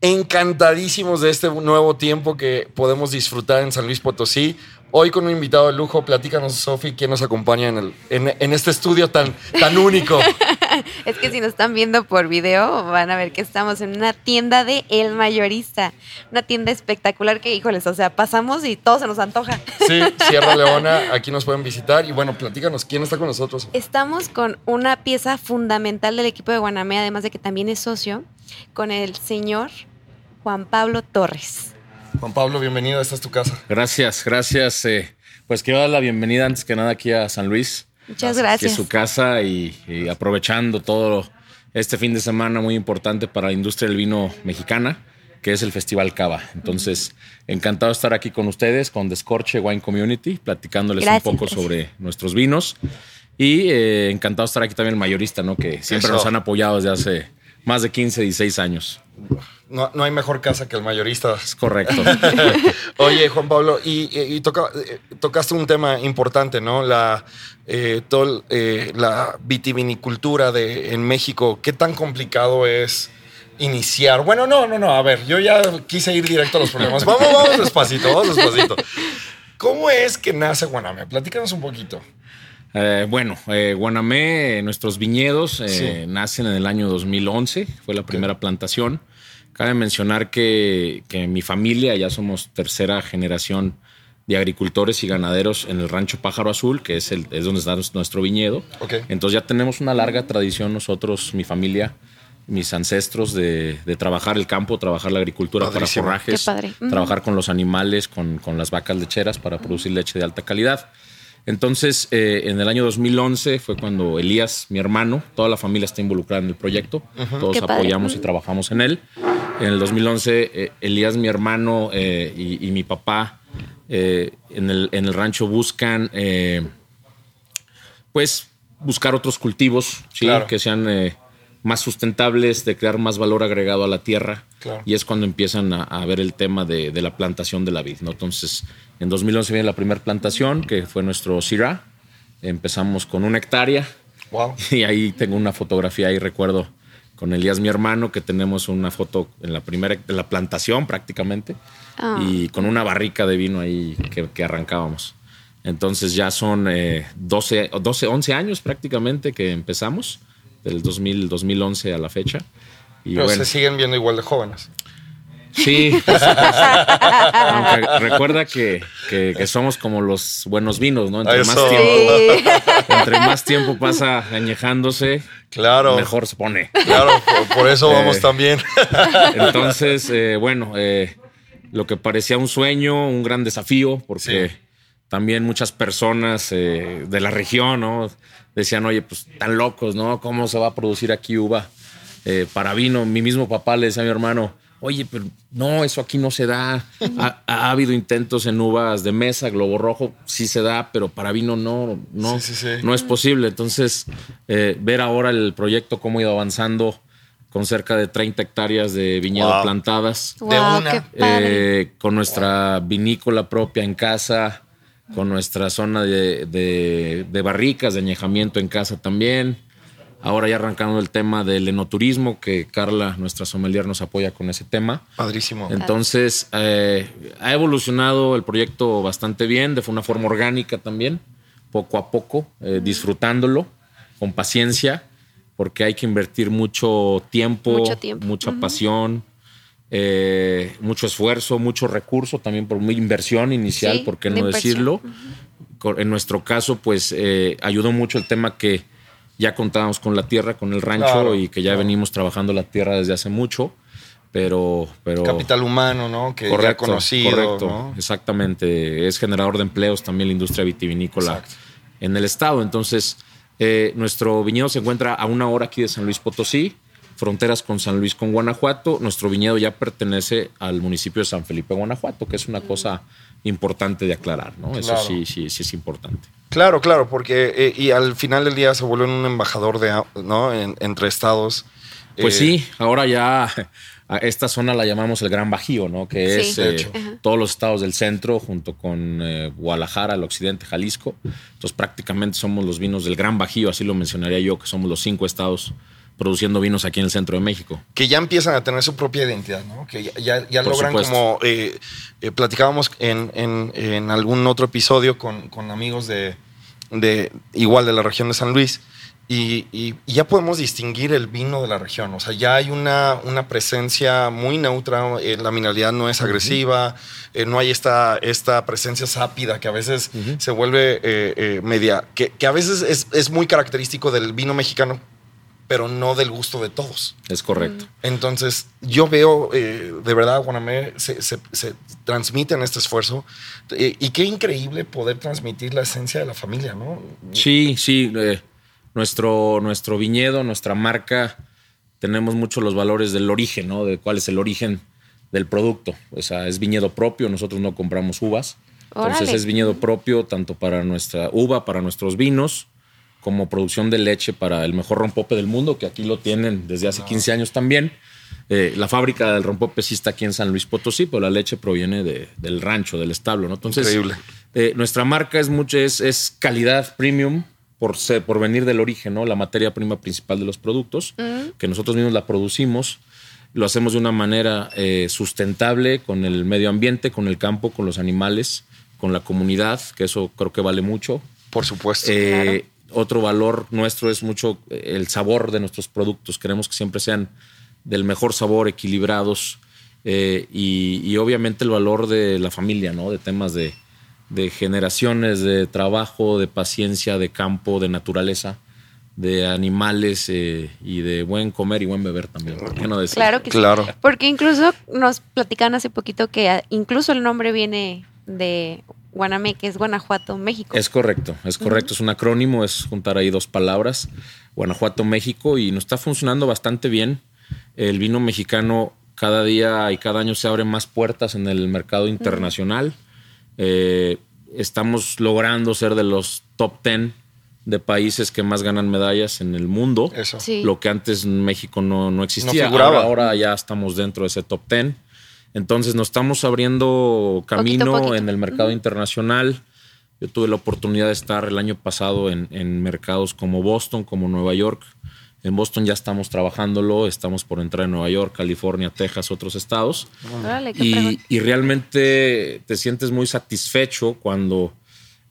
encantadísimos de este nuevo tiempo que podemos disfrutar en San Luis Potosí. Hoy con un invitado de lujo, platícanos, Sofi, quién nos acompaña en, el, en, en este estudio tan, tan único. Es que si nos están viendo por video, van a ver que estamos en una tienda de El Mayorista. Una tienda espectacular que, híjoles, o sea, pasamos y todo se nos antoja. Sí, Sierra Leona, aquí nos pueden visitar. Y bueno, platícanos, ¿quién está con nosotros? Estamos con una pieza fundamental del equipo de Guanamé, además de que también es socio, con el señor Juan Pablo Torres. Juan Pablo, bienvenido, esta es tu casa. Gracias, gracias. eh, pues quiero dar la bienvenida antes que nada aquí a San Luis, Muchas que es gracias. su casa y, y aprovechando todo este fin de semana muy importante para la industria del vino mexicana, que es el Festival Cava. Entonces, encantado de estar aquí con ustedes, con Descorche Wine Community, platicándoles Gracias, un poco gracias. sobre nuestros vinos. Y eh, encantado de estar aquí también el mayorista, ¿no? Que siempre Eso. nos han apoyado desde hace más de 15, 16 años. No, no hay mejor casa que el mayorista. Es correcto. Oye, Juan Pablo, y, y- y toca- eh, tocaste un tema importante, ¿no? La, eh, todo, eh, la vitivinicultura de, en México. ¿Qué tan complicado es iniciar? Bueno, no, no, no. A ver, yo ya quise ir directo a los problemas. Vamos, vamos despacito, vamos despacito. ¿Cómo es que nace Guaname? Platícanos un poquito. Eh, bueno, eh, Guanamé, nuestros viñedos eh, Sí. nacen en el año 2011, fue la primera plantación. Cabe mencionar que, que mi familia, ya somos tercera generación de agricultores y ganaderos en el rancho Pájaro Azul, que es, el, es donde está nuestro viñedo. Entonces ya tenemos una larga tradición nosotros, mi familia, mis ancestros, de, de trabajar el campo, trabajar la agricultura Padrísimo. para forrajes, Qué padre. Ujú. trabajar con los animales, con, con las vacas lecheras para producir leche de alta calidad. Entonces, eh, en el año 2011 fue cuando Elías, mi hermano, toda la familia está involucrada en el proyecto, todos Qué padre. apoyamos y trabajamos en él. En el 2011, eh, Elías, mi hermano eh, y, y mi papá eh, en, el, en el rancho buscan, eh, pues, buscar otros cultivos ¿sí? Claro. que sean eh, más sustentables, de crear más valor agregado a la tierra. Claro. Y es cuando empiezan a, a ver el tema de, de la plantación de la vid. ¿no? Entonces, en 2011 viene la primera plantación, que fue nuestro Syrah. Empezamos con una hectárea. Wow. Y ahí tengo una fotografía, ahí recuerdo con Elías, mi hermano, que tenemos una foto en la primera, en la plantación prácticamente, Ah. y con una barrica de vino ahí que, que arrancábamos. Entonces ya son eh, 12, o 12, 11 años prácticamente que empezamos, del 2000, 2011 a la fecha. Y Pero bueno, se siguen viendo igual de jóvenes. Sí, por supuesto. Aunque recuerda que, que- que somos como los buenos vinos, ¿no? Entre más, tiempo, entre más tiempo pasa añejándose, Claro. mejor se pone. Claro, por, por eso vamos Eh. también. Entonces, eh, bueno, eh, lo que parecía un sueño, un gran desafío, porque Sí. también muchas personas eh, de la región, ¿no? Decían, oye, pues tan locos, ¿no? ¿Cómo se va a producir aquí uva eh, para vino? Mi mismo papá le decía a mi hermano, oye, pero no, eso aquí no se da. Ha, ha habido intentos en uvas de mesa, globo rojo, sí se da, pero para vino no, no, Sí, sí, sí. no es posible. Entonces, eh, ver ahora el proyecto, cómo ha ido avanzando con cerca de 30 hectáreas de viñedo Wow. plantadas, De Wow, una. eh, con nuestra vinícola propia en casa, con nuestra zona de, de- de barricas, de añejamiento en casa también. Ahora ya arrancando el tema del enoturismo, que Carla, nuestra sommelier, nos apoya con ese tema. Padrísimo. Entonces, eh, ha evolucionado el proyecto bastante bien, de una forma orgánica también, poco a poco, eh, disfrutándolo, con paciencia, porque hay que invertir mucho tiempo, Mucho tiempo. mucha pasión, eh, mucho esfuerzo, mucho recurso, también por muy inversión inicial, Sí, por qué no inversión. decirlo. En nuestro caso, pues eh, ayudó mucho el tema que ya contábamos con la tierra, con el rancho Claro, y que ya claro. venimos trabajando la tierra desde hace mucho, pero... pero Capital humano, ¿no? Que ya conocido. correcto, ¿no? exactamente. Es generador de empleos también la industria vitivinícola Exacto. en el estado. Entonces, eh, nuestro viñedo se encuentra a una hora aquí de San Luis Potosí. fronteras con San Luis, con Guanajuato. Nuestro viñedo ya pertenece al municipio de San Felipe, Guanajuato, que es una cosa importante de aclarar, ¿no? Eso sí, sí, sí es importante. Claro, claro, porque eh, y al final del día se vuelve un embajador de, ¿no? En- entre estados. Pues Eh, sí, ahora ya a esta zona la llamamos el Gran Bajío, ¿no? Que Sí. es eh, todos los estados del centro junto con eh, Guadalajara, el occidente, Jalisco. Entonces prácticamente somos los vinos del Gran Bajío, así lo mencionaría yo, que somos los cinco estados produciendo vinos aquí en el centro de México. que ya empiezan a tener su propia identidad, ¿no? Que ya, ya- logran supuesto. como eh, eh, platicábamos en, en- en algún otro episodio con, con amigos de, de igual de la región de San Luis. Y, y- y ya podemos distinguir el vino de la región. O sea, ya hay una, una presencia muy neutra. eh, la mineralidad no es agresiva. eh, no hay esta, esta presencia sápida que a veces se vuelve eh, media. Que, que a veces es, es muy característico del vino mexicano, pero no del gusto de todos. Es correcto. Entonces, yo veo, eh, de verdad, Guanamé se, se, se transmite en este esfuerzo. Eh, y qué increíble poder transmitir la esencia de la familia, ¿no? Sí, sí. eh, nuestro, nuestro viñedo, nuestra marca, tenemos mucho los valores del origen, ¿no? De cuál es el origen del producto. O sea, es viñedo propio, nosotros no compramos uvas. Entonces Órale. es viñedo propio tanto para nuestra uva, para nuestros vinos, como producción de leche para el mejor rompope del mundo, que aquí lo tienen desde hace 15 años también. Eh, la fábrica del rompope sí está aquí en San Luis Potosí, pero la leche proviene de- del rancho, del establo, ¿no? Entonces, Increíble. eh, nuestra marca es mucho, es, es calidad premium por, ser- por venir del origen, ¿no? La materia prima principal de los productos, que nosotros mismos la producimos. Lo hacemos de una manera eh, sustentable con el medio ambiente, con el campo, con los animales, con la comunidad, que eso creo que vale mucho. Por supuesto. Eh, Otro valor nuestro es mucho el sabor de nuestros productos. Queremos que siempre sean del mejor sabor, equilibrados eh, y, y obviamente el valor de la familia, ¿no? De temas de, de generaciones, de trabajo, de paciencia, de campo, de naturaleza, de animales eh, y de buen comer y buen beber también. ¿por qué no decir? Claro que Claro. sí. Porque incluso nos platican hace poquito que incluso el nombre viene de Guanamé, que es Guanajuato, México. Es correcto, es correcto. Es un acrónimo, es juntar ahí dos palabras, Guanajuato, México, y nos está funcionando bastante bien. El vino mexicano cada día y cada año se abren más puertas en el mercado internacional. Eh, estamos logrando ser de los top 10 de países que más ganan medallas en el mundo. Eso. Sí. Lo que antes en México no, no existía. No figuraba. ahora, ahora ya estamos dentro de ese top 10. Entonces nos estamos abriendo camino poquito. en el mercado internacional. Yo tuve la oportunidad de estar el año pasado en, en mercados como Boston, como Nueva York. En Boston ya estamos trabajándolo, estamos por entrar en Nueva York, California, Texas, otros estados. Y, fregón. y realmente te sientes muy satisfecho cuando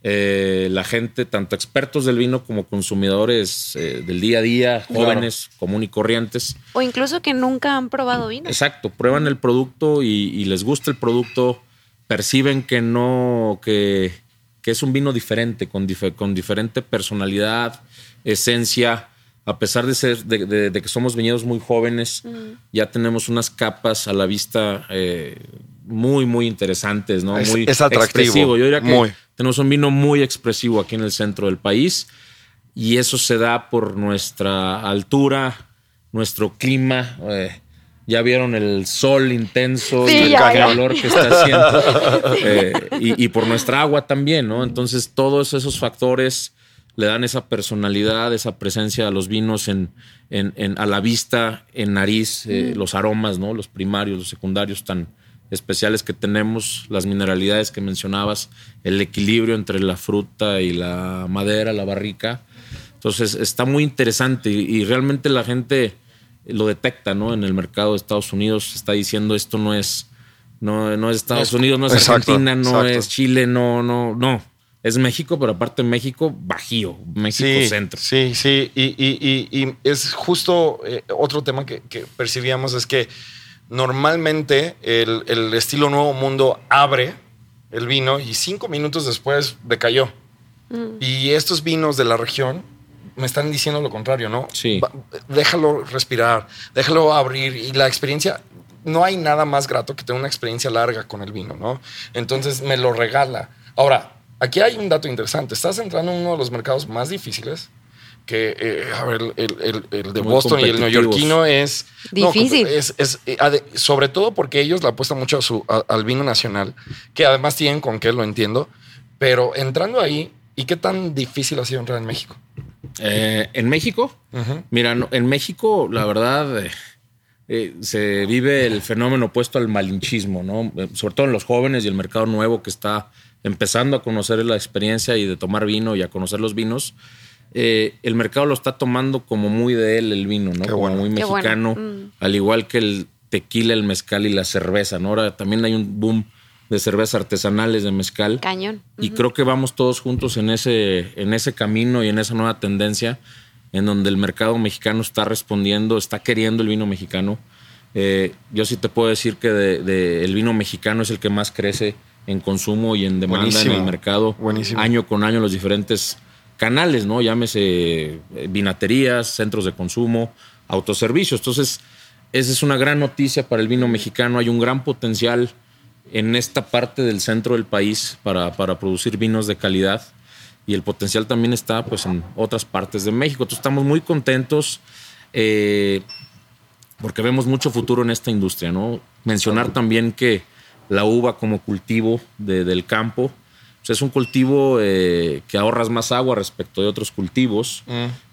eh, la gente, tanto expertos del vino como consumidores eh, del día a día, jóvenes, común y corrientes, O incluso que nunca han probado vino. Exacto, prueban el producto y, y les gusta el producto, perciben que no, que, que es un vino diferente, con, con diferente personalidad, esencia. A pesar de ser de, de- de que somos viñedos muy jóvenes, ya tenemos unas capas a la vista eh, muy, muy interesantes, ¿no? Es- muy es atractivo, expresivo. Yo diría que muy. tenemos un vino muy expresivo aquí en el centro del país y eso se da por nuestra altura, nuestro clima. eh, ya vieron el sol intenso Sí, y el ya, ya. calor que está haciendo. eh, y, y por nuestra agua también, ¿no? Entonces, todos esos factores le dan esa personalidad, esa presencia a los vinos en, en- en- a la vista, en nariz, eh, los aromas, ¿no? Los primarios, los secundarios tan especiales que tenemos, las mineralidades que mencionabas, el equilibrio entre la fruta y la madera, la barrica. Entonces está muy interesante y, y realmente la gente lo detecta, ¿no? En el mercado de Estados Unidos está diciendo esto no es, no, no es Estados Unidos, no es Exacto, Argentina, no exacto. es Chile, no, no, no. Es México, pero aparte México bajío, México Sí, centro. sí, sí. Y, y- y- y es justo eh, otro tema que, que percibíamos es que normalmente el, el estilo Nuevo Mundo abre el vino y cinco minutos después decayó. Y estos vinos de la región me están diciendo lo contrario, ¿no? Sí. Va- déjalo respirar, déjalo abrir y la experiencia, no hay nada más grato que tener una experiencia larga con el vino, ¿no? Entonces me lo regala. Ahora, aquí hay un dato interesante, estás entrando en uno de los mercados más difíciles que, eh, a ver, el, el- el de Muy Boston y el neoyorquino es... no, Difícil. es, es, eh, sobre todo porque ellos le apuestan mucho a su, a- al vino nacional, que además tienen con qué, lo entiendo. Pero entrando ahí, ¿y qué tan difícil ha sido entrar en México? Eh, en México, mira, no- en México, la verdad, eh, eh, se vive el fenómeno opuesto al malinchismo, ¿no? Sobre todo en los jóvenes y el mercado nuevo que está empezando a conocer la experiencia y de tomar vino y a conocer los vinos. Eh, el mercado lo está tomando como muy de él el vino, ¿no? Qué como bueno. muy bueno. mexicano, Mm. al igual que el tequila, el mezcal y la cerveza, ¿no? Ahora también hay un boom de cervezas artesanales de mezcal. Cañón. Y creo que vamos todos juntos en ese, en ese camino y en esa nueva tendencia en donde el mercado mexicano está respondiendo, está queriendo el vino mexicano. Eh, yo sí te puedo decir que de- de el vino mexicano es el que más crece en consumo y en demanda Buenísimo. en el mercado Buenísimo. año con año los diferentes canales, ¿no? Llámese eh, vinaterías, centros de consumo, autoservicios. Entonces, esa es una gran noticia para el vino mexicano. Hay un gran potencial en esta parte del centro del país para, para producir vinos de calidad y el potencial también está pues en otras partes de México. Entonces estamos muy contentos eh, porque vemos mucho futuro en esta industria, ¿no? Mencionar también que la uva como cultivo de- del campo es un cultivo eh, que ahorras más agua respecto de otros cultivos,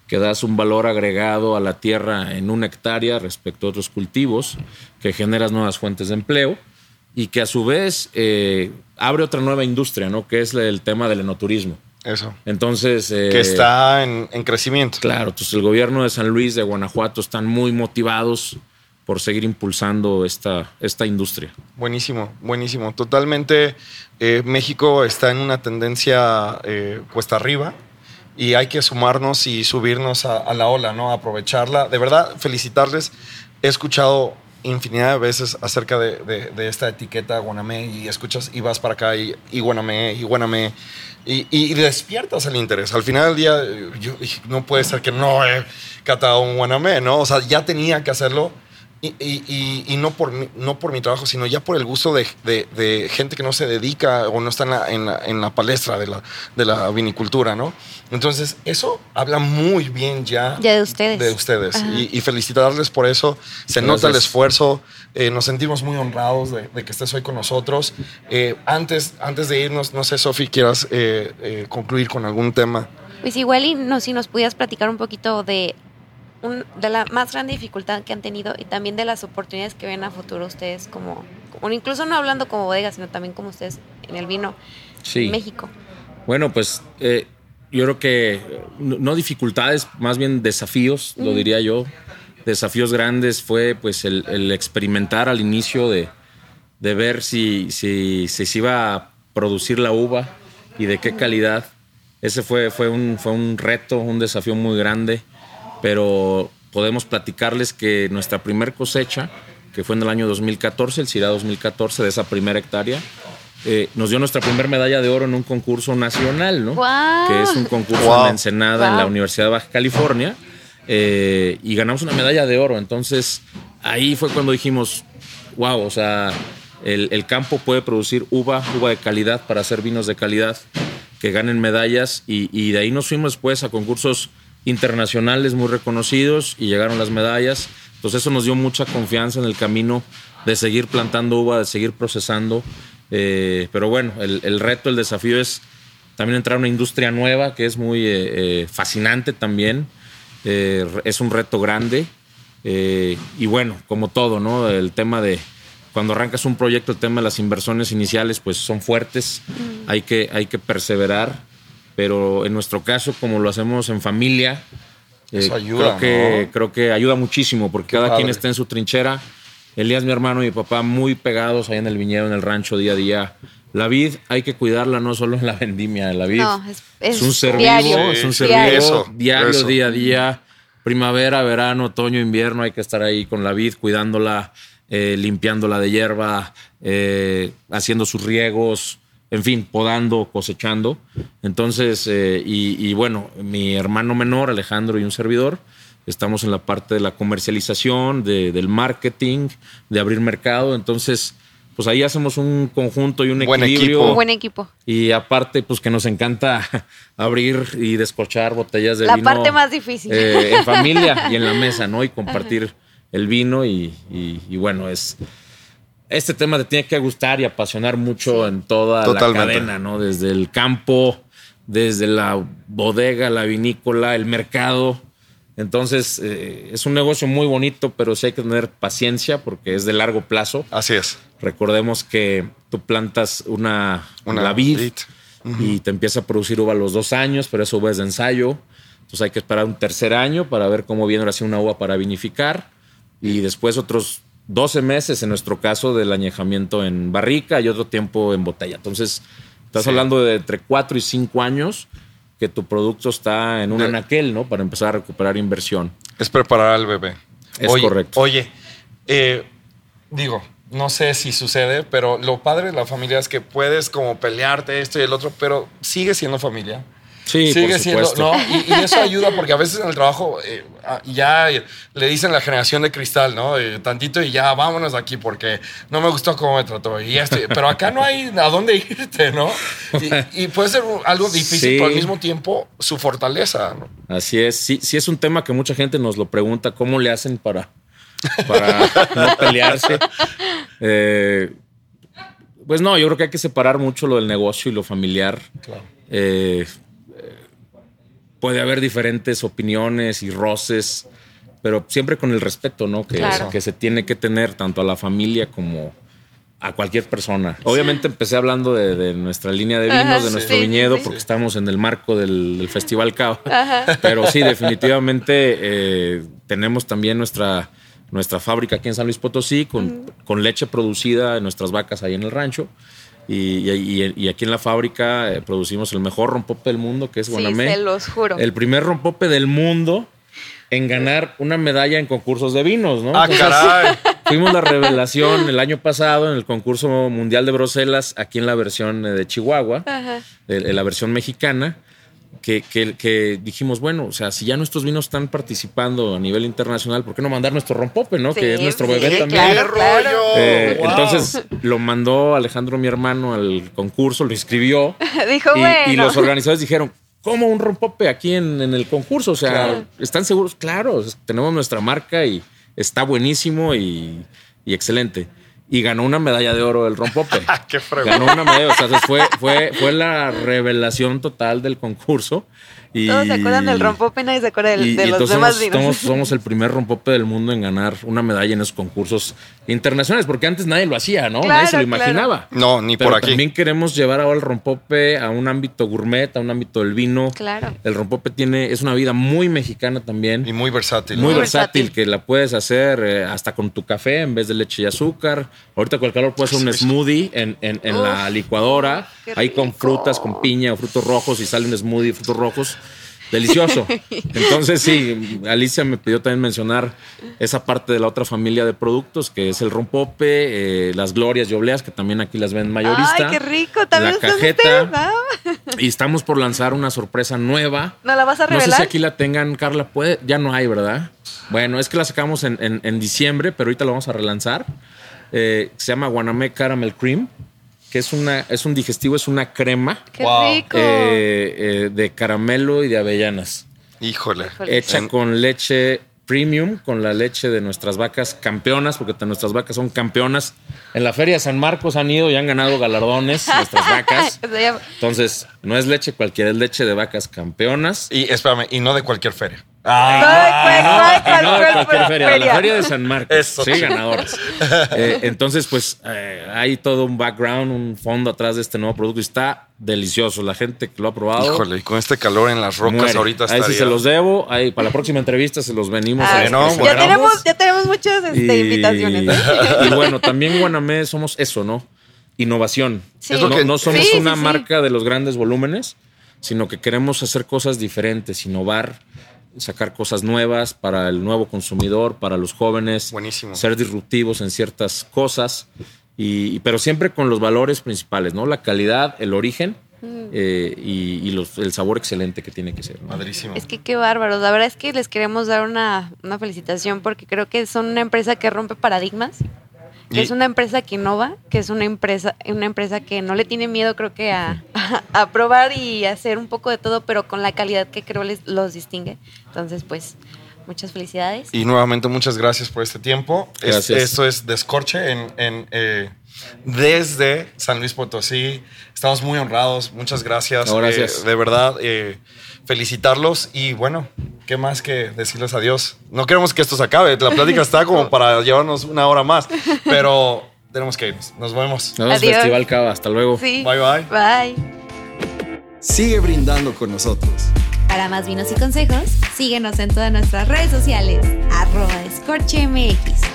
que das un valor agregado a la tierra en una hectárea respecto a otros cultivos, que generas nuevas fuentes de empleo y que a su vez eh, abre otra nueva industria, ¿no? Que es el tema del enoturismo. Eso. Entonces. eh, Que está en, en crecimiento. Claro, entonces el gobierno de San Luis, de Guanajuato, están muy motivados por seguir impulsando esta, esta industria. Buenísimo, buenísimo. Totalmente. eh, México está en una tendencia eh, cuesta arriba y hay que sumarnos y subirnos a, a la ola, ¿no? Aprovecharla. De verdad, felicitarles. He escuchado infinidad de veces acerca de, de- de esta etiqueta Guanamé y escuchas y vas para acá y, y Guanamé y Guanamé y, y despiertas el interés. Al final del día, yo dije, no puede ser que no he catado un Guanamé, ¿no? O sea, ya tenía que hacerlo y, y- no, por mi, no por mi trabajo, sino ya por el gusto de, de- de gente que no se dedica o no está en la, en la- en la palestra de la, de la vinicultura, ¿no? Entonces, eso habla muy bien ya, Ya de ustedes. de ustedes. Ajá. Y, y felicitarles por eso. Se nota el esfuerzo. eh, nos sentimos muy honrados de, de que estés hoy con nosotros. Eh, antes, antes de irnos, no sé, Sofi, quieras eh, eh, concluir con algún tema. Pues igual y no, si nos pudieras platicar un poquito de, un- de la más grande dificultad que han tenido y también de las oportunidades que ven a futuro ustedes como, como incluso no hablando como bodega, sino también como ustedes en el vino Sí. en México. Bueno, pues eh, yo creo que no, dificultades, más bien desafíos, lo diría yo. Desafíos grandes fue pues el, el experimentar al inicio de, de ver si, si, si se iba a producir la uva y de qué calidad. Ese fue, fue, un, fue un reto, un desafío muy grande, pero podemos platicarles que nuestra primer cosecha, que fue en el año 2014, el CIRA 2014, de esa primera hectárea, eh, nos dio nuestra primera medalla de oro en un concurso nacional, ¿no? ¡Guau! Que es un concurso ¡Guau! en Ensenada, en la. Universidad de Baja California, eh, y ganamos una medalla de oro. Entonces, ahí fue cuando dijimos, wow, o sea, el, el campo puede producir uva, uva de calidad para hacer vinos de calidad que ganen medallas, y, y de ahí nos fuimos después a concursos internacionales muy reconocidos y llegaron las medallas. Entonces eso nos dio mucha confianza en el camino de seguir plantando uva, de seguir procesando. Eh, pero bueno, el, el reto, el desafío es también entrar a una industria nueva que es muy eh, eh, fascinante también. Eh, es un reto grande. Y bueno, como todo, ¿no? El tema de cuando arrancas un proyecto, el tema de las inversiones iniciales, pues son fuertes. Hay, que, hay que perseverar. Pero en nuestro caso, como lo hacemos en familia, eh, ayuda, creo, que, ¿no? creo que ayuda muchísimo porque Qué cada quien está en su trinchera. Elías, mi hermano y mi papá, muy pegados ahí en el viñedo, en el rancho, día a día. La vid hay que cuidarla no solo en la vendimia, la vid No, es- es un ser diario, vivo, es un ser diario. vivo, Eso, diario, eso. día a día, primavera, verano, otoño, invierno, hay que estar ahí con la vid, cuidándola, eh, limpiándola de hierba, eh, haciendo sus riegos, en fin, podando, cosechando. Entonces, eh, y, y bueno, mi hermano menor, Alejandro, y un servidor, estamos en la parte de la comercialización, de- del marketing, de abrir mercado. Entonces, pues ahí hacemos un conjunto y un Buen equilibrio. equipo. Un buen equipo. Y aparte, pues que nos encanta abrir y descorchar botellas de La vino. parte más difícil. eh, en familia y en la mesa, ¿no? Y compartir el vino y, y- y bueno, es... Este tema te tiene que gustar y apasionar mucho en toda Totalmente. la cadena, ¿no? Desde el campo, desde la bodega, la vinícola, el mercado. Entonces, eh, es un negocio muy bonito, pero sí hay que tener paciencia porque es de largo plazo. Así es. Recordemos que tú plantas una, Una la vid vid. y te empieza a producir uva a los dos años, pero esa uva es de ensayo. Entonces hay que esperar un tercer año para ver cómo viene ahora sí una uva para vinificar. Y después otros 12 meses, en nuestro caso, del añejamiento en barrica y otro tiempo en botella. Entonces, estás Sí. hablando de entre 4 y 5 años que tu producto está en un De- anaquel, ¿no? Para empezar a recuperar inversión. Es preparar al bebé. Es oye, correcto. Oye, eh, digo, no sé si sucede, pero lo padre de la familia es que puedes como pelearte esto y el otro, pero sigue siendo familia. Sí, sigue por siendo. ¿no? Y, y eso ayuda porque a veces en el trabajo eh, ah, ya le dicen la generación de cristal, ¿no? Eh, tantito y ya vámonos de aquí porque no me gustó cómo me trató y esto. Pero acá no hay a dónde irte, ¿no? Y, y puede ser algo difícil, Sí. pero al mismo tiempo su fortaleza, ¿no? Así es, sí, sí es un tema que mucha gente nos lo pregunta, ¿cómo le hacen para, para no pelearse? Eh, pues no, yo creo que hay que separar mucho lo del negocio y lo familiar. Claro. Eh, puede haber diferentes opiniones y roces, pero siempre con el respeto, ¿no? Que, Claro. que se tiene que tener tanto a la familia como a cualquier persona. Obviamente empecé hablando de, de nuestra línea de vinos, Ajá, de nuestro Sí, viñedo, sí. porque estamos en el marco del, del Festival Cava. Pero sí, definitivamente eh, tenemos también nuestra, nuestra fábrica aquí en San Luis Potosí con, con leche producida en nuestras vacas ahí en el rancho. Y, y- y aquí en la fábrica eh, producimos el mejor rompope del mundo, que es Sí, Guanamé. se los juro. El primer rompope del mundo en ganar una medalla en concursos de vinos, ¿no? Ah, Entonces, caray. Fuimos la revelación el año pasado en el concurso mundial de Bruselas, aquí en la versión eh, de Chihuahua, de- de la versión mexicana, que, que- que dijimos, bueno, o sea, si ya nuestros vinos están participando a nivel internacional, ¿por qué no mandar nuestro rompope, no? Sí, que es nuestro sí, bebé ¡Qué también. claro, claro. rollo! Eh, Wow. Entonces lo mandó Alejandro, mi hermano, al concurso, lo inscribió. Dijo, y, bueno. y los organizadores dijeron, ¿cómo un rompope aquí en, en el concurso? O sea, Claro. ¿están seguros? Claro, tenemos nuestra marca y está buenísimo y, y excelente. Y ganó una medalla de oro el rompope. ¡Qué fregón! ganó una medalla, o sea, fue, fue, fue la revelación total del concurso. Y, Todos se acuerdan del rompope, nadie se acuerda del- y- de y los entonces demás somos, vinos. somos- somos el primer rompope del mundo en ganar una medalla en esos concursos internacionales, porque antes nadie lo hacía, ¿no? nadie se lo claro. imaginaba. No, ni Pero por aquí. también queremos llevar ahora el rompope a un ámbito gourmet, a un ámbito del vino. Claro. El rompope tiene, es una vida muy mexicana también. Y muy versátil. muy ¿no? versátil, que la puedes hacer eh, hasta con tu café en vez de leche y azúcar. Ahorita con el calor puedes hacer un smoothie en, en- en la licuadora, ahí con frutas, con piña o frutos rojos y sale un smoothie de frutos rojos. Delicioso. Entonces, sí, Alicia me pidió también mencionar esa parte de la otra familia de productos, que es el rompope, eh, las glorias y obleas, que también aquí las ven mayorista. Ay, qué rico. También la cajeta. ustedes, ¿no? Y estamos por lanzar una sorpresa nueva. ¿No la vas a No sé revelar? si aquí la tengan, Carla. Puede, ya no hay, ¿verdad? Bueno, es que la sacamos en, en- en diciembre, pero ahorita la vamos a relanzar. Eh, se llama Guanamé Caramel Cream, que es, una, es un digestivo, es una crema Qué Wow. rico. eh, eh, de caramelo y de avellanas, Híjole. Híjole. hecha En- con leche premium, con la leche de nuestras vacas campeonas, porque nuestras vacas son campeonas. En la Feria de San Marcos han ido y han ganado galardones nuestras vacas. Entonces, no es leche cualquiera, es leche de vacas campeonas. Y espérame, y no de cualquier feria. Ay, cuál, cuál, Y no cualquier feria, de la feria. de San Marcos. Eso. Sí, ganadoras. Eh, entonces, pues eh, hay todo un background, un fondo atrás de este nuevo producto. y Está delicioso. La gente que lo ha probado. Híjole, y con este calor en las rocas muere. ahorita Ahí estaría. sí se los debo. Ahí, para la próxima entrevista se los venimos Ah, a Bueno, ya, tenemos, ya tenemos muchas este, Y- invitaciones. ¿eh? Y bueno, también Guanamé somos eso, ¿no? Innovación. Sí. Es lo no, que- no somos sí, una sí. marca de los grandes volúmenes, sino que queremos hacer cosas diferentes, innovar, sacar cosas nuevas para el nuevo consumidor, para los jóvenes. Buenísimo. Ser disruptivos en ciertas cosas, y, pero siempre con los valores principales, ¿no? La calidad, el origen eh, y, y los- el sabor excelente que tiene que ser. ¿no? Padrísimo. Es que qué bárbaros. La verdad es que les queremos dar una, una felicitación porque creo que son una empresa que rompe paradigmas. Que Y- es una empresa que innova, que es una empresa, una empresa que no le tiene miedo, creo que a, a probar y hacer un poco de todo, pero con la calidad que creo les, los distingue. Entonces, pues, muchas felicidades. Y nuevamente muchas gracias por este tiempo. Es- Gracias. esto es Descorche en, en, eh, desde San Luis Potosí. Estamos muy honrados. Muchas gracias. No, gracias. Eh, de verdad, eh, felicitarlos y bueno, ¿qué más que decirles adiós? No queremos que esto se acabe. La plática está como para llevarnos una hora más, pero tenemos que irnos. Nos vemos. Nos vemos Adiós. Festival Cava. Hasta luego. Sí. Bye, bye. Bye. Sigue brindando con nosotros. Para más vinos y consejos, síguenos en todas nuestras redes sociales. Arroba Escorche MX.